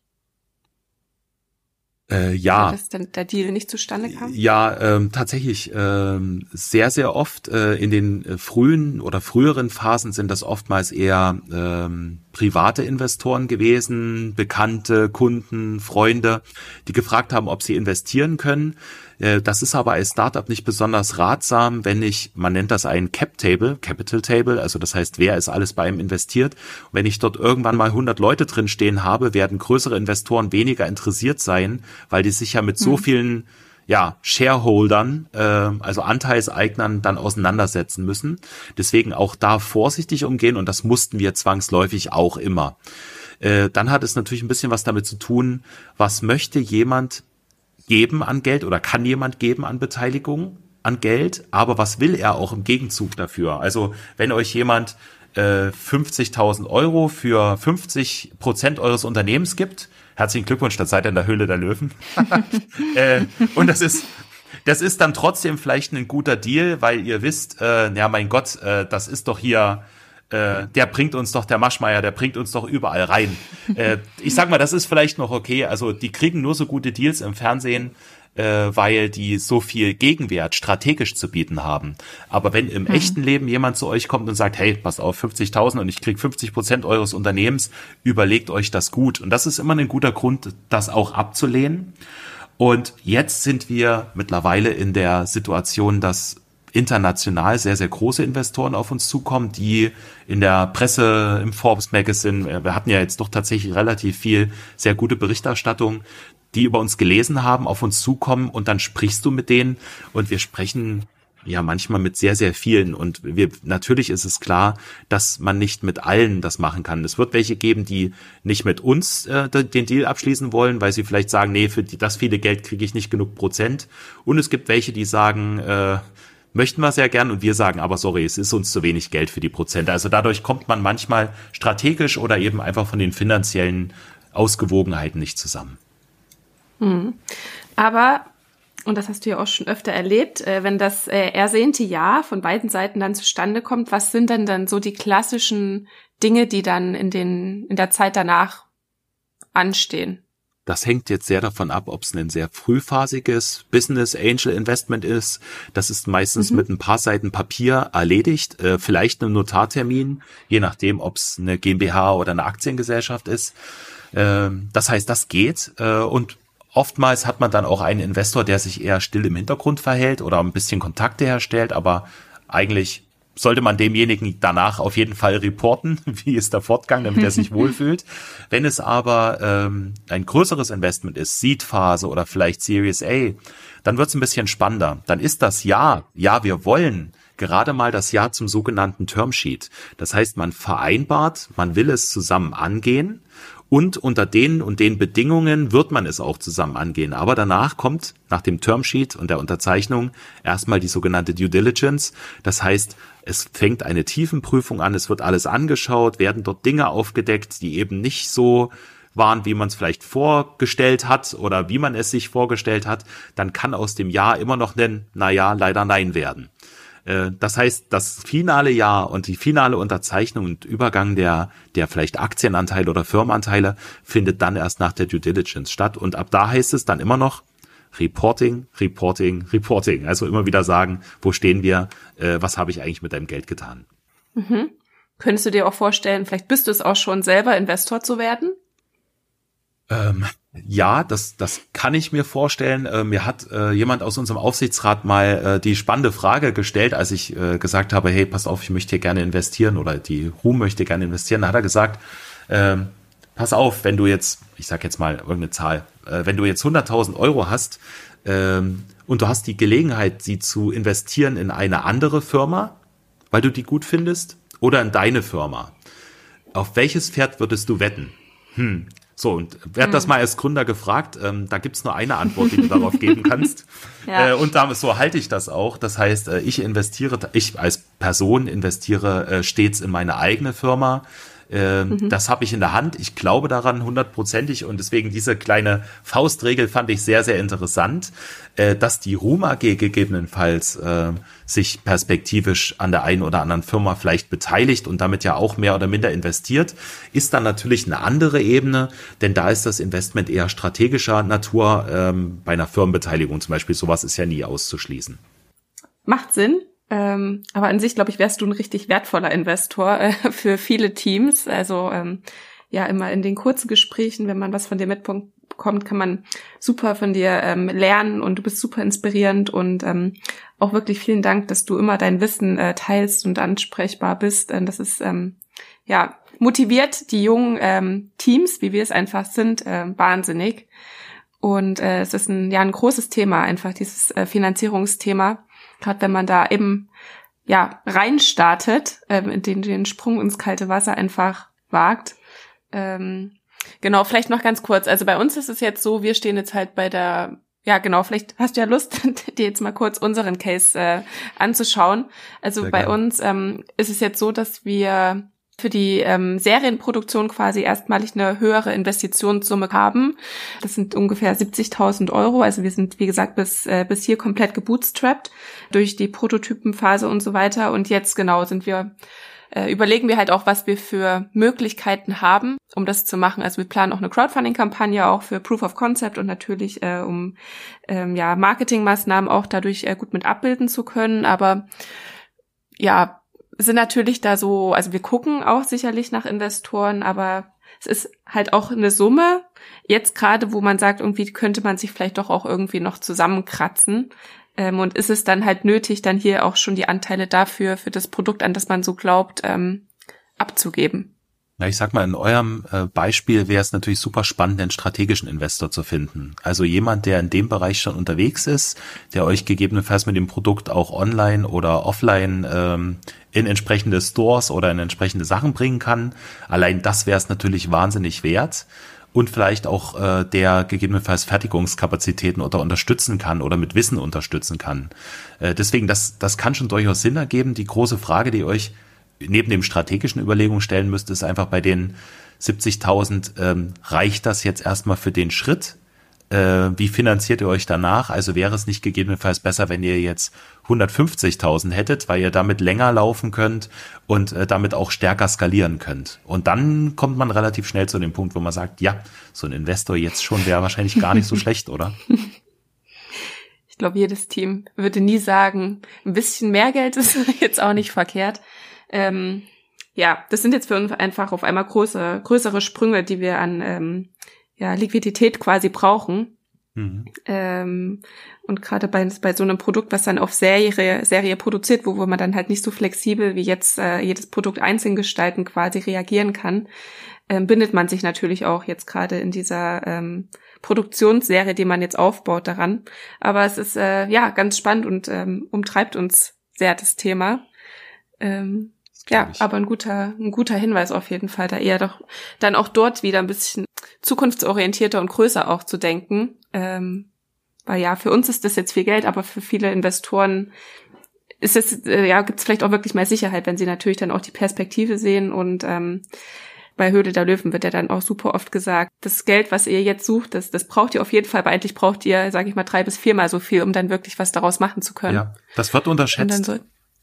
Äh, ja. Dass dann der Deal nicht zustande kam? Ja, ähm, tatsächlich ähm, sehr, sehr oft. Äh, in den äh, frühen oder früheren Phasen sind das oftmals eher ähm, private Investoren gewesen, bekannte Kunden, Freunde, die gefragt haben, ob sie investieren können. Äh, das ist aber als Startup nicht besonders ratsam, wenn ich, man nennt das ein Cap Table, Capital Table, also das heißt, wer ist alles bei ihm investiert. wenn ich dort irgendwann mal 100 Leute drin stehen habe, werden größere Investoren weniger interessiert sein, weil die sich ja mit so hm. vielen ja, Shareholdern, äh, also Anteilseignern dann auseinandersetzen müssen. Deswegen auch da vorsichtig umgehen und das mussten wir zwangsläufig auch immer. Äh, dann hat es natürlich ein bisschen was damit zu tun, was möchte jemand geben an Geld oder kann jemand geben an Beteiligung an Geld, aber was will er auch im Gegenzug dafür? Also wenn euch jemand äh, 50.000 Euro für 50 Prozent eures Unternehmens gibt, herzlichen Glückwunsch, das seid ihr in der Höhle der Löwen. äh, und das ist das ist dann trotzdem vielleicht ein guter Deal, weil ihr wisst, äh, ja mein Gott, äh, das ist doch hier äh, der bringt uns doch, der Maschmeier, der bringt uns doch überall rein. Äh, ich sag mal, das ist vielleicht noch okay. Also die kriegen nur so gute Deals im Fernsehen, äh, weil die so viel Gegenwert strategisch zu bieten haben. Aber wenn im mhm. echten Leben jemand zu euch kommt und sagt, hey, passt auf, 50.000 und ich krieg 50 Prozent eures Unternehmens, überlegt euch das gut. Und das ist immer ein guter Grund, das auch abzulehnen. Und jetzt sind wir mittlerweile in der Situation, dass international sehr, sehr große Investoren auf uns zukommen, die in der Presse, im Forbes Magazine, wir hatten ja jetzt doch tatsächlich relativ viel sehr gute Berichterstattung, die über uns gelesen haben, auf uns zukommen und dann sprichst du mit denen und wir sprechen ja manchmal mit sehr sehr vielen und wir natürlich ist es klar, dass man nicht mit allen das machen kann. Es wird welche geben, die nicht mit uns äh, den Deal abschließen wollen, weil sie vielleicht sagen, nee, für das viele Geld kriege ich nicht genug Prozent. Und es gibt welche, die sagen, äh, möchten wir sehr gern und wir sagen aber, sorry, es ist uns zu wenig Geld für die Prozente. Also dadurch kommt man manchmal strategisch oder eben einfach von den finanziellen Ausgewogenheiten nicht zusammen. Mhm. Aber und das hast du ja auch schon öfter erlebt, äh, wenn das äh, ersehnte Ja von beiden Seiten dann zustande kommt, was sind denn dann so die klassischen Dinge, die dann in den in der Zeit danach anstehen? Das hängt jetzt sehr davon ab, ob es ein sehr frühphasiges Business Angel Investment ist. Das ist meistens mhm. mit ein paar Seiten Papier erledigt, äh, vielleicht einem Notartermin, je nachdem, ob es eine GmbH oder eine Aktiengesellschaft ist. Äh, das heißt, das geht äh, und Oftmals hat man dann auch einen Investor, der sich eher still im Hintergrund verhält oder ein bisschen Kontakte herstellt, aber eigentlich sollte man demjenigen danach auf jeden Fall reporten, wie ist der Fortgang, damit er sich wohlfühlt. Wenn es aber ähm, ein größeres Investment ist, Seed-Phase oder vielleicht Series A, dann wird es ein bisschen spannender. Dann ist das Ja, ja, wir wollen gerade mal das Ja zum sogenannten Termsheet. Das heißt, man vereinbart, man will es zusammen angehen und unter den und den Bedingungen wird man es auch zusammen angehen. Aber danach kommt nach dem Termsheet und der Unterzeichnung erstmal die sogenannte Due Diligence. Das heißt, es fängt eine Tiefenprüfung an, es wird alles angeschaut, werden dort Dinge aufgedeckt, die eben nicht so waren, wie man es vielleicht vorgestellt hat oder wie man es sich vorgestellt hat, dann kann aus dem Ja immer noch ein, naja, leider Nein werden. Äh, das heißt, das finale Jahr und die finale Unterzeichnung und Übergang der, der vielleicht Aktienanteile oder Firmenanteile findet dann erst nach der Due Diligence statt. Und ab da heißt es dann immer noch, Reporting, Reporting, Reporting. Also immer wieder sagen, wo stehen wir, äh, was habe ich eigentlich mit deinem Geld getan. Mhm. Könntest du dir auch vorstellen, vielleicht bist du es auch schon selber Investor zu werden? Ähm, ja, das, das kann ich mir vorstellen. Äh, mir hat äh, jemand aus unserem Aufsichtsrat mal äh, die spannende Frage gestellt, als ich äh, gesagt habe, hey, pass auf, ich möchte hier gerne investieren oder die Ruhm möchte gerne investieren. Da hat er gesagt, ähm, pass auf, wenn du jetzt, ich sag jetzt mal irgendeine Zahl, äh, wenn du jetzt 100.000 Euro hast ähm, und du hast die Gelegenheit, sie zu investieren in eine andere Firma, weil du die gut findest, oder in deine Firma, auf welches Pferd würdest du wetten? Hm, so, und werd das hm. mal als Gründer gefragt, ähm, da gibt's nur eine Antwort, die du darauf geben kannst. ja. äh, und damit so halte ich das auch. Das heißt, äh, ich investiere, ich als Person investiere äh, stets in meine eigene Firma. Ähm, mhm. Das habe ich in der Hand. Ich glaube daran hundertprozentig und deswegen diese kleine Faustregel fand ich sehr, sehr interessant, äh, dass die Ruhm AG gegebenenfalls äh, sich perspektivisch an der einen oder anderen Firma vielleicht beteiligt und damit ja auch mehr oder minder investiert, ist dann natürlich eine andere Ebene, denn da ist das Investment eher strategischer Natur. Ähm, bei einer Firmenbeteiligung zum Beispiel, sowas ist ja nie auszuschließen. Macht Sinn. Ähm, aber an sich, glaube ich, wärst du ein richtig wertvoller Investor äh, für viele Teams. Also ähm, ja, immer in den kurzen Gesprächen, wenn man was von dir mitbekommt, kann man super von dir ähm, lernen und du bist super inspirierend und ähm, auch wirklich vielen Dank, dass du immer dein Wissen äh, teilst und ansprechbar bist. Äh, das ist ähm, ja motiviert die jungen ähm, Teams, wie wir es einfach sind, äh, wahnsinnig. Und äh, es ist ein, ja, ein großes Thema, einfach dieses äh, Finanzierungsthema. Gerade wenn man da eben ja reinstartet, ähm, den, den Sprung ins kalte Wasser einfach wagt. Ähm, genau, vielleicht noch ganz kurz. Also bei uns ist es jetzt so, wir stehen jetzt halt bei der ja, genau. Vielleicht hast du ja Lust, dir jetzt mal kurz unseren Case äh, anzuschauen. Also Sehr bei gerne. uns ähm, ist es jetzt so, dass wir für die ähm, Serienproduktion quasi erstmalig eine höhere Investitionssumme haben. Das sind ungefähr 70.000 Euro. Also wir sind, wie gesagt, bis, äh, bis hier komplett gebootstrapped durch die Prototypenphase und so weiter. Und jetzt genau sind wir äh, überlegen wir halt auch, was wir für Möglichkeiten haben, um das zu machen. Also wir planen auch eine Crowdfunding-Kampagne auch für Proof of Concept und natürlich äh, um ähm, ja Marketingmaßnahmen auch dadurch äh, gut mit abbilden zu können. Aber ja, sind natürlich da so, also wir gucken auch sicherlich nach Investoren, aber es ist halt auch eine Summe. Jetzt gerade, wo man sagt, irgendwie könnte man sich vielleicht doch auch irgendwie noch zusammenkratzen. Ähm, und ist es dann halt nötig, dann hier auch schon die Anteile dafür, für das Produkt, an das man so glaubt, ähm, abzugeben? Na, ich sag mal, in eurem äh, Beispiel wäre es natürlich super spannend, einen strategischen Investor zu finden. Also jemand, der in dem Bereich schon unterwegs ist, der euch gegebenenfalls mit dem Produkt auch online oder offline ähm, in entsprechende Stores oder in entsprechende Sachen bringen kann. Allein das wäre es natürlich wahnsinnig wert und vielleicht auch äh, der gegebenenfalls Fertigungskapazitäten oder unterstützen kann oder mit Wissen unterstützen kann. Äh, deswegen, das, das kann schon durchaus Sinn ergeben. Die große Frage, die euch neben dem strategischen Überlegungen stellen müsst, ist einfach bei den 70.000, ähm, reicht das jetzt erstmal für den Schritt? Äh, wie finanziert ihr euch danach? Also wäre es nicht gegebenenfalls besser, wenn ihr jetzt 150.000 hättet, weil ihr damit länger laufen könnt und äh, damit auch stärker skalieren könnt. Und dann kommt man relativ schnell zu dem Punkt, wo man sagt, ja, so ein Investor jetzt schon wäre wahrscheinlich gar nicht so schlecht, oder? Ich glaube, jedes Team würde nie sagen, ein bisschen mehr Geld ist jetzt auch nicht verkehrt. Ähm, ja, das sind jetzt für uns einfach auf einmal große, größere Sprünge, die wir an ähm, ja, Liquidität quasi brauchen. Mhm. Ähm, und gerade bei, bei so einem Produkt, was dann auf Serie, Serie produziert, wo, wo man dann halt nicht so flexibel wie jetzt äh, jedes Produkt einzeln gestalten quasi reagieren kann, ähm, bindet man sich natürlich auch jetzt gerade in dieser ähm, Produktionsserie, die man jetzt aufbaut, daran. Aber es ist äh, ja ganz spannend und ähm, umtreibt uns sehr das Thema. Ähm, ja, aber ein guter, ein guter Hinweis auf jeden Fall, da eher doch dann auch dort wieder ein bisschen zukunftsorientierter und größer auch zu denken. Ähm, weil ja, für uns ist das jetzt viel Geld, aber für viele Investoren ist es, äh, ja, gibt es vielleicht auch wirklich mehr Sicherheit, wenn sie natürlich dann auch die Perspektive sehen und ähm, bei Höhle der Löwen wird ja dann auch super oft gesagt, das Geld, was ihr jetzt sucht, das, das braucht ihr auf jeden Fall, aber eigentlich braucht ihr, sage ich mal, drei bis viermal so viel, um dann wirklich was daraus machen zu können. Ja, das wird unterschätzt.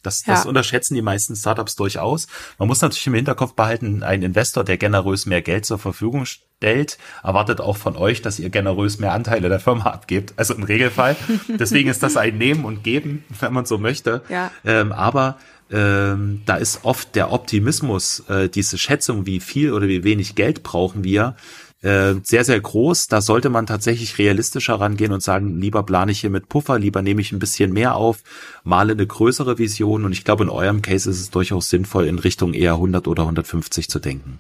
Das, das ja. unterschätzen die meisten Startups durchaus. Man muss natürlich im Hinterkopf behalten, ein Investor, der generös mehr Geld zur Verfügung stellt, erwartet auch von euch, dass ihr generös mehr Anteile der Firma abgebt. Also im Regelfall. Deswegen ist das ein Nehmen und Geben, wenn man so möchte. Ja. Ähm, aber ähm, da ist oft der Optimismus, äh, diese Schätzung, wie viel oder wie wenig Geld brauchen wir, äh, sehr, sehr groß. Da sollte man tatsächlich realistischer rangehen und sagen, lieber plane ich hier mit Puffer, lieber nehme ich ein bisschen mehr auf, male eine größere Vision. Und ich glaube, in eurem Case ist es durchaus sinnvoll, in Richtung eher 100 oder 150 zu denken.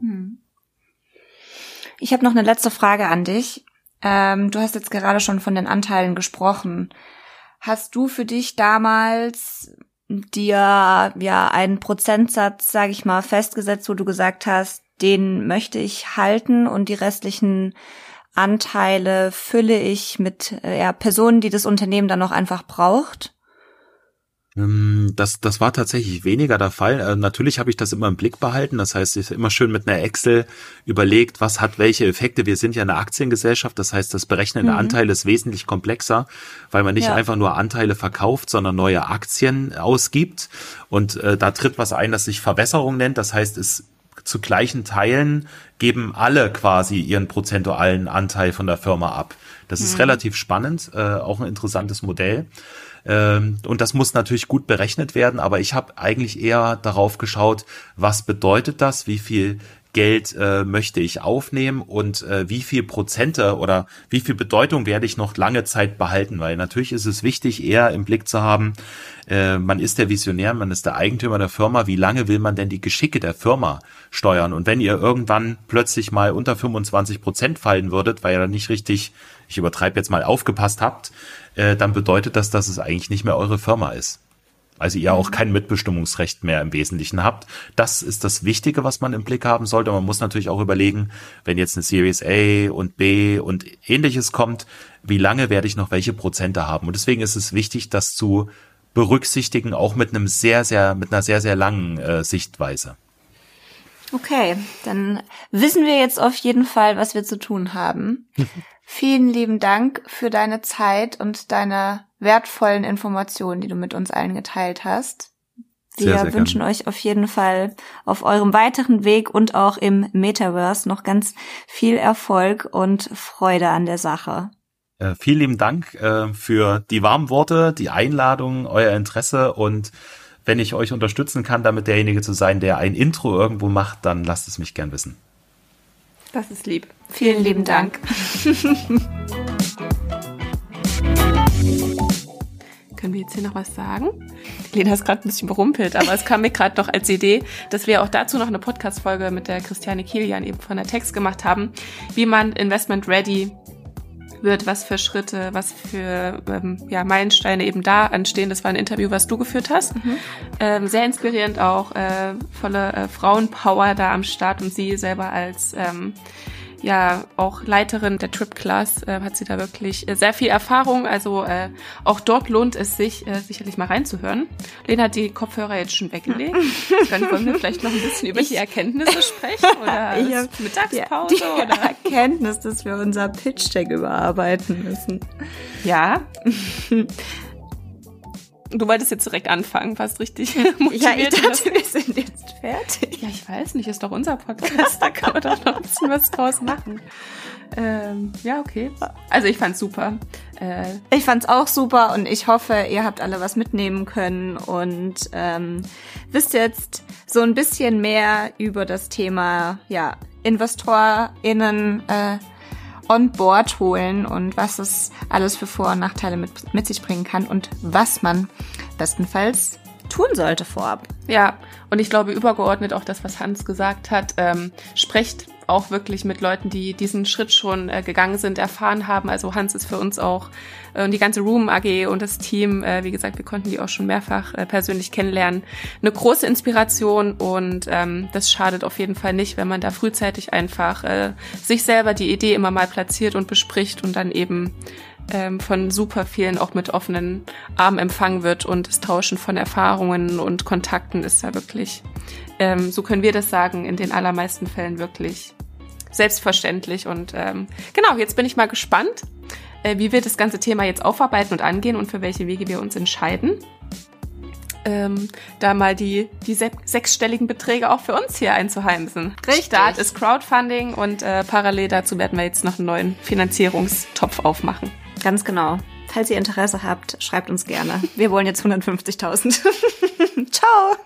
Hm. Ich habe noch eine letzte Frage an dich. Ähm, du hast jetzt gerade schon von den Anteilen gesprochen. Hast du für dich damals dir ja einen Prozentsatz, sage ich mal, festgesetzt, wo du gesagt hast, den möchte ich halten und die restlichen Anteile fülle ich mit äh, ja, Personen, die das Unternehmen dann noch einfach braucht? Ähm, das, das war tatsächlich weniger der Fall. Äh, natürlich habe ich das immer im Blick behalten. Das heißt, ich immer schön mit einer Excel überlegt, was hat welche Effekte. Wir sind ja eine Aktiengesellschaft. Das heißt, das Berechnen der mhm. Anteile ist wesentlich komplexer, weil man nicht ja. einfach nur Anteile verkauft, sondern neue Aktien ausgibt. Und äh, da tritt was ein, das sich Verbesserung nennt. Das heißt, es zu gleichen Teilen geben alle quasi ihren prozentualen Anteil von der Firma ab. Das ist mhm. relativ spannend, äh, auch ein interessantes Modell. Ähm, und das muss natürlich gut berechnet werden, aber ich habe eigentlich eher darauf geschaut, was bedeutet das, wie viel Geld äh, möchte ich aufnehmen und äh, wie viel Prozente oder wie viel Bedeutung werde ich noch lange Zeit behalten, weil natürlich ist es wichtig, eher im Blick zu haben, äh, man ist der Visionär, man ist der Eigentümer der Firma, wie lange will man denn die Geschicke der Firma steuern? Und wenn ihr irgendwann plötzlich mal unter 25 Prozent fallen würdet, weil ihr dann nicht richtig, ich übertreibe jetzt mal, aufgepasst habt, äh, dann bedeutet das, dass es eigentlich nicht mehr eure Firma ist also ihr auch kein Mitbestimmungsrecht mehr im Wesentlichen habt. Das ist das Wichtige, was man im Blick haben sollte. Man muss natürlich auch überlegen, wenn jetzt eine Series A und B und ähnliches kommt, wie lange werde ich noch welche Prozente haben? Und deswegen ist es wichtig, das zu berücksichtigen, auch mit einem sehr, sehr, mit einer sehr, sehr langen äh, Sichtweise. Okay, dann wissen wir jetzt auf jeden Fall, was wir zu tun haben. Vielen lieben Dank für deine Zeit und deine wertvollen Informationen, die du mit uns allen geteilt hast. Wir sehr, sehr wünschen gern. euch auf jeden Fall auf eurem weiteren Weg und auch im Metaverse noch ganz viel Erfolg und Freude an der Sache. Äh, vielen lieben Dank äh, für die warmen Worte, die Einladung, euer Interesse und wenn ich euch unterstützen kann, damit derjenige zu sein, der ein Intro irgendwo macht, dann lasst es mich gern wissen. Das ist lieb. Vielen lieben Dank. Können wir jetzt hier noch was sagen? Lena ist gerade ein bisschen berumpelt, aber es kam mir gerade noch als Idee, dass wir auch dazu noch eine Podcast-Folge mit der Christiane Kilian eben von der Text gemacht haben, wie man Investment Ready wird, was für Schritte, was für ähm, ja, Meilensteine eben da anstehen. Das war ein Interview, was du geführt hast. Mhm. Ähm, sehr inspirierend auch, äh, volle äh, Frauenpower da am Start und sie selber als ähm, ja auch Leiterin der Trip Class, äh, hat sie da wirklich äh, sehr viel Erfahrung. Also äh, auch dort lohnt es sich äh, sicherlich mal reinzuhören. Lena hat die Kopfhörer jetzt schon weggelegt. Dann wollen wir vielleicht noch ein bisschen über ich, die Erkenntnisse sprechen oder ich hab, Mittagspause die, die oder Erkenntnis, dass wir unser Pitch Deck überarbeiten müssen. Ja. Du wolltest jetzt direkt anfangen, fast richtig motiviert. Ja, ich dachte, wir sind jetzt fertig. Ja, ich weiß nicht, ist doch unser Podcast, da kann man doch noch ein bisschen was draus machen. Ähm, ja, okay. Also ich fand's super. Äh, ich fand's auch super und ich hoffe, ihr habt alle was mitnehmen können und ähm, wisst jetzt so ein bisschen mehr über das Thema ja, InvestorInnen äh, on board holen und was es alles für Vor- und Nachteile mit, mit sich bringen kann und was man bestenfalls tun sollte vorab. Ja, und ich glaube übergeordnet auch das, was Hans gesagt hat, ähm, sprecht auch wirklich mit Leuten, die diesen Schritt schon äh, gegangen sind, erfahren haben. Also Hans ist für uns auch äh, und die ganze Room AG und das Team, äh, wie gesagt, wir konnten die auch schon mehrfach äh, persönlich kennenlernen. Eine große Inspiration und ähm, das schadet auf jeden Fall nicht, wenn man da frühzeitig einfach äh, sich selber die Idee immer mal platziert und bespricht und dann eben ähm, von super vielen auch mit offenen Armen empfangen wird und das Tauschen von Erfahrungen und Kontakten ist da wirklich, ähm, so können wir das sagen, in den allermeisten Fällen wirklich selbstverständlich. Und ähm, genau, jetzt bin ich mal gespannt, äh, wie wir das ganze Thema jetzt aufarbeiten und angehen und für welche Wege wir uns entscheiden. Ähm, da mal die, die se sechsstelligen Beträge auch für uns hier einzuheimsen. Richtig. Start ist Crowdfunding und äh, parallel dazu werden wir jetzt noch einen neuen Finanzierungstopf aufmachen. Ganz genau. Falls ihr Interesse habt, schreibt uns gerne. Wir wollen jetzt 150.000. Ciao!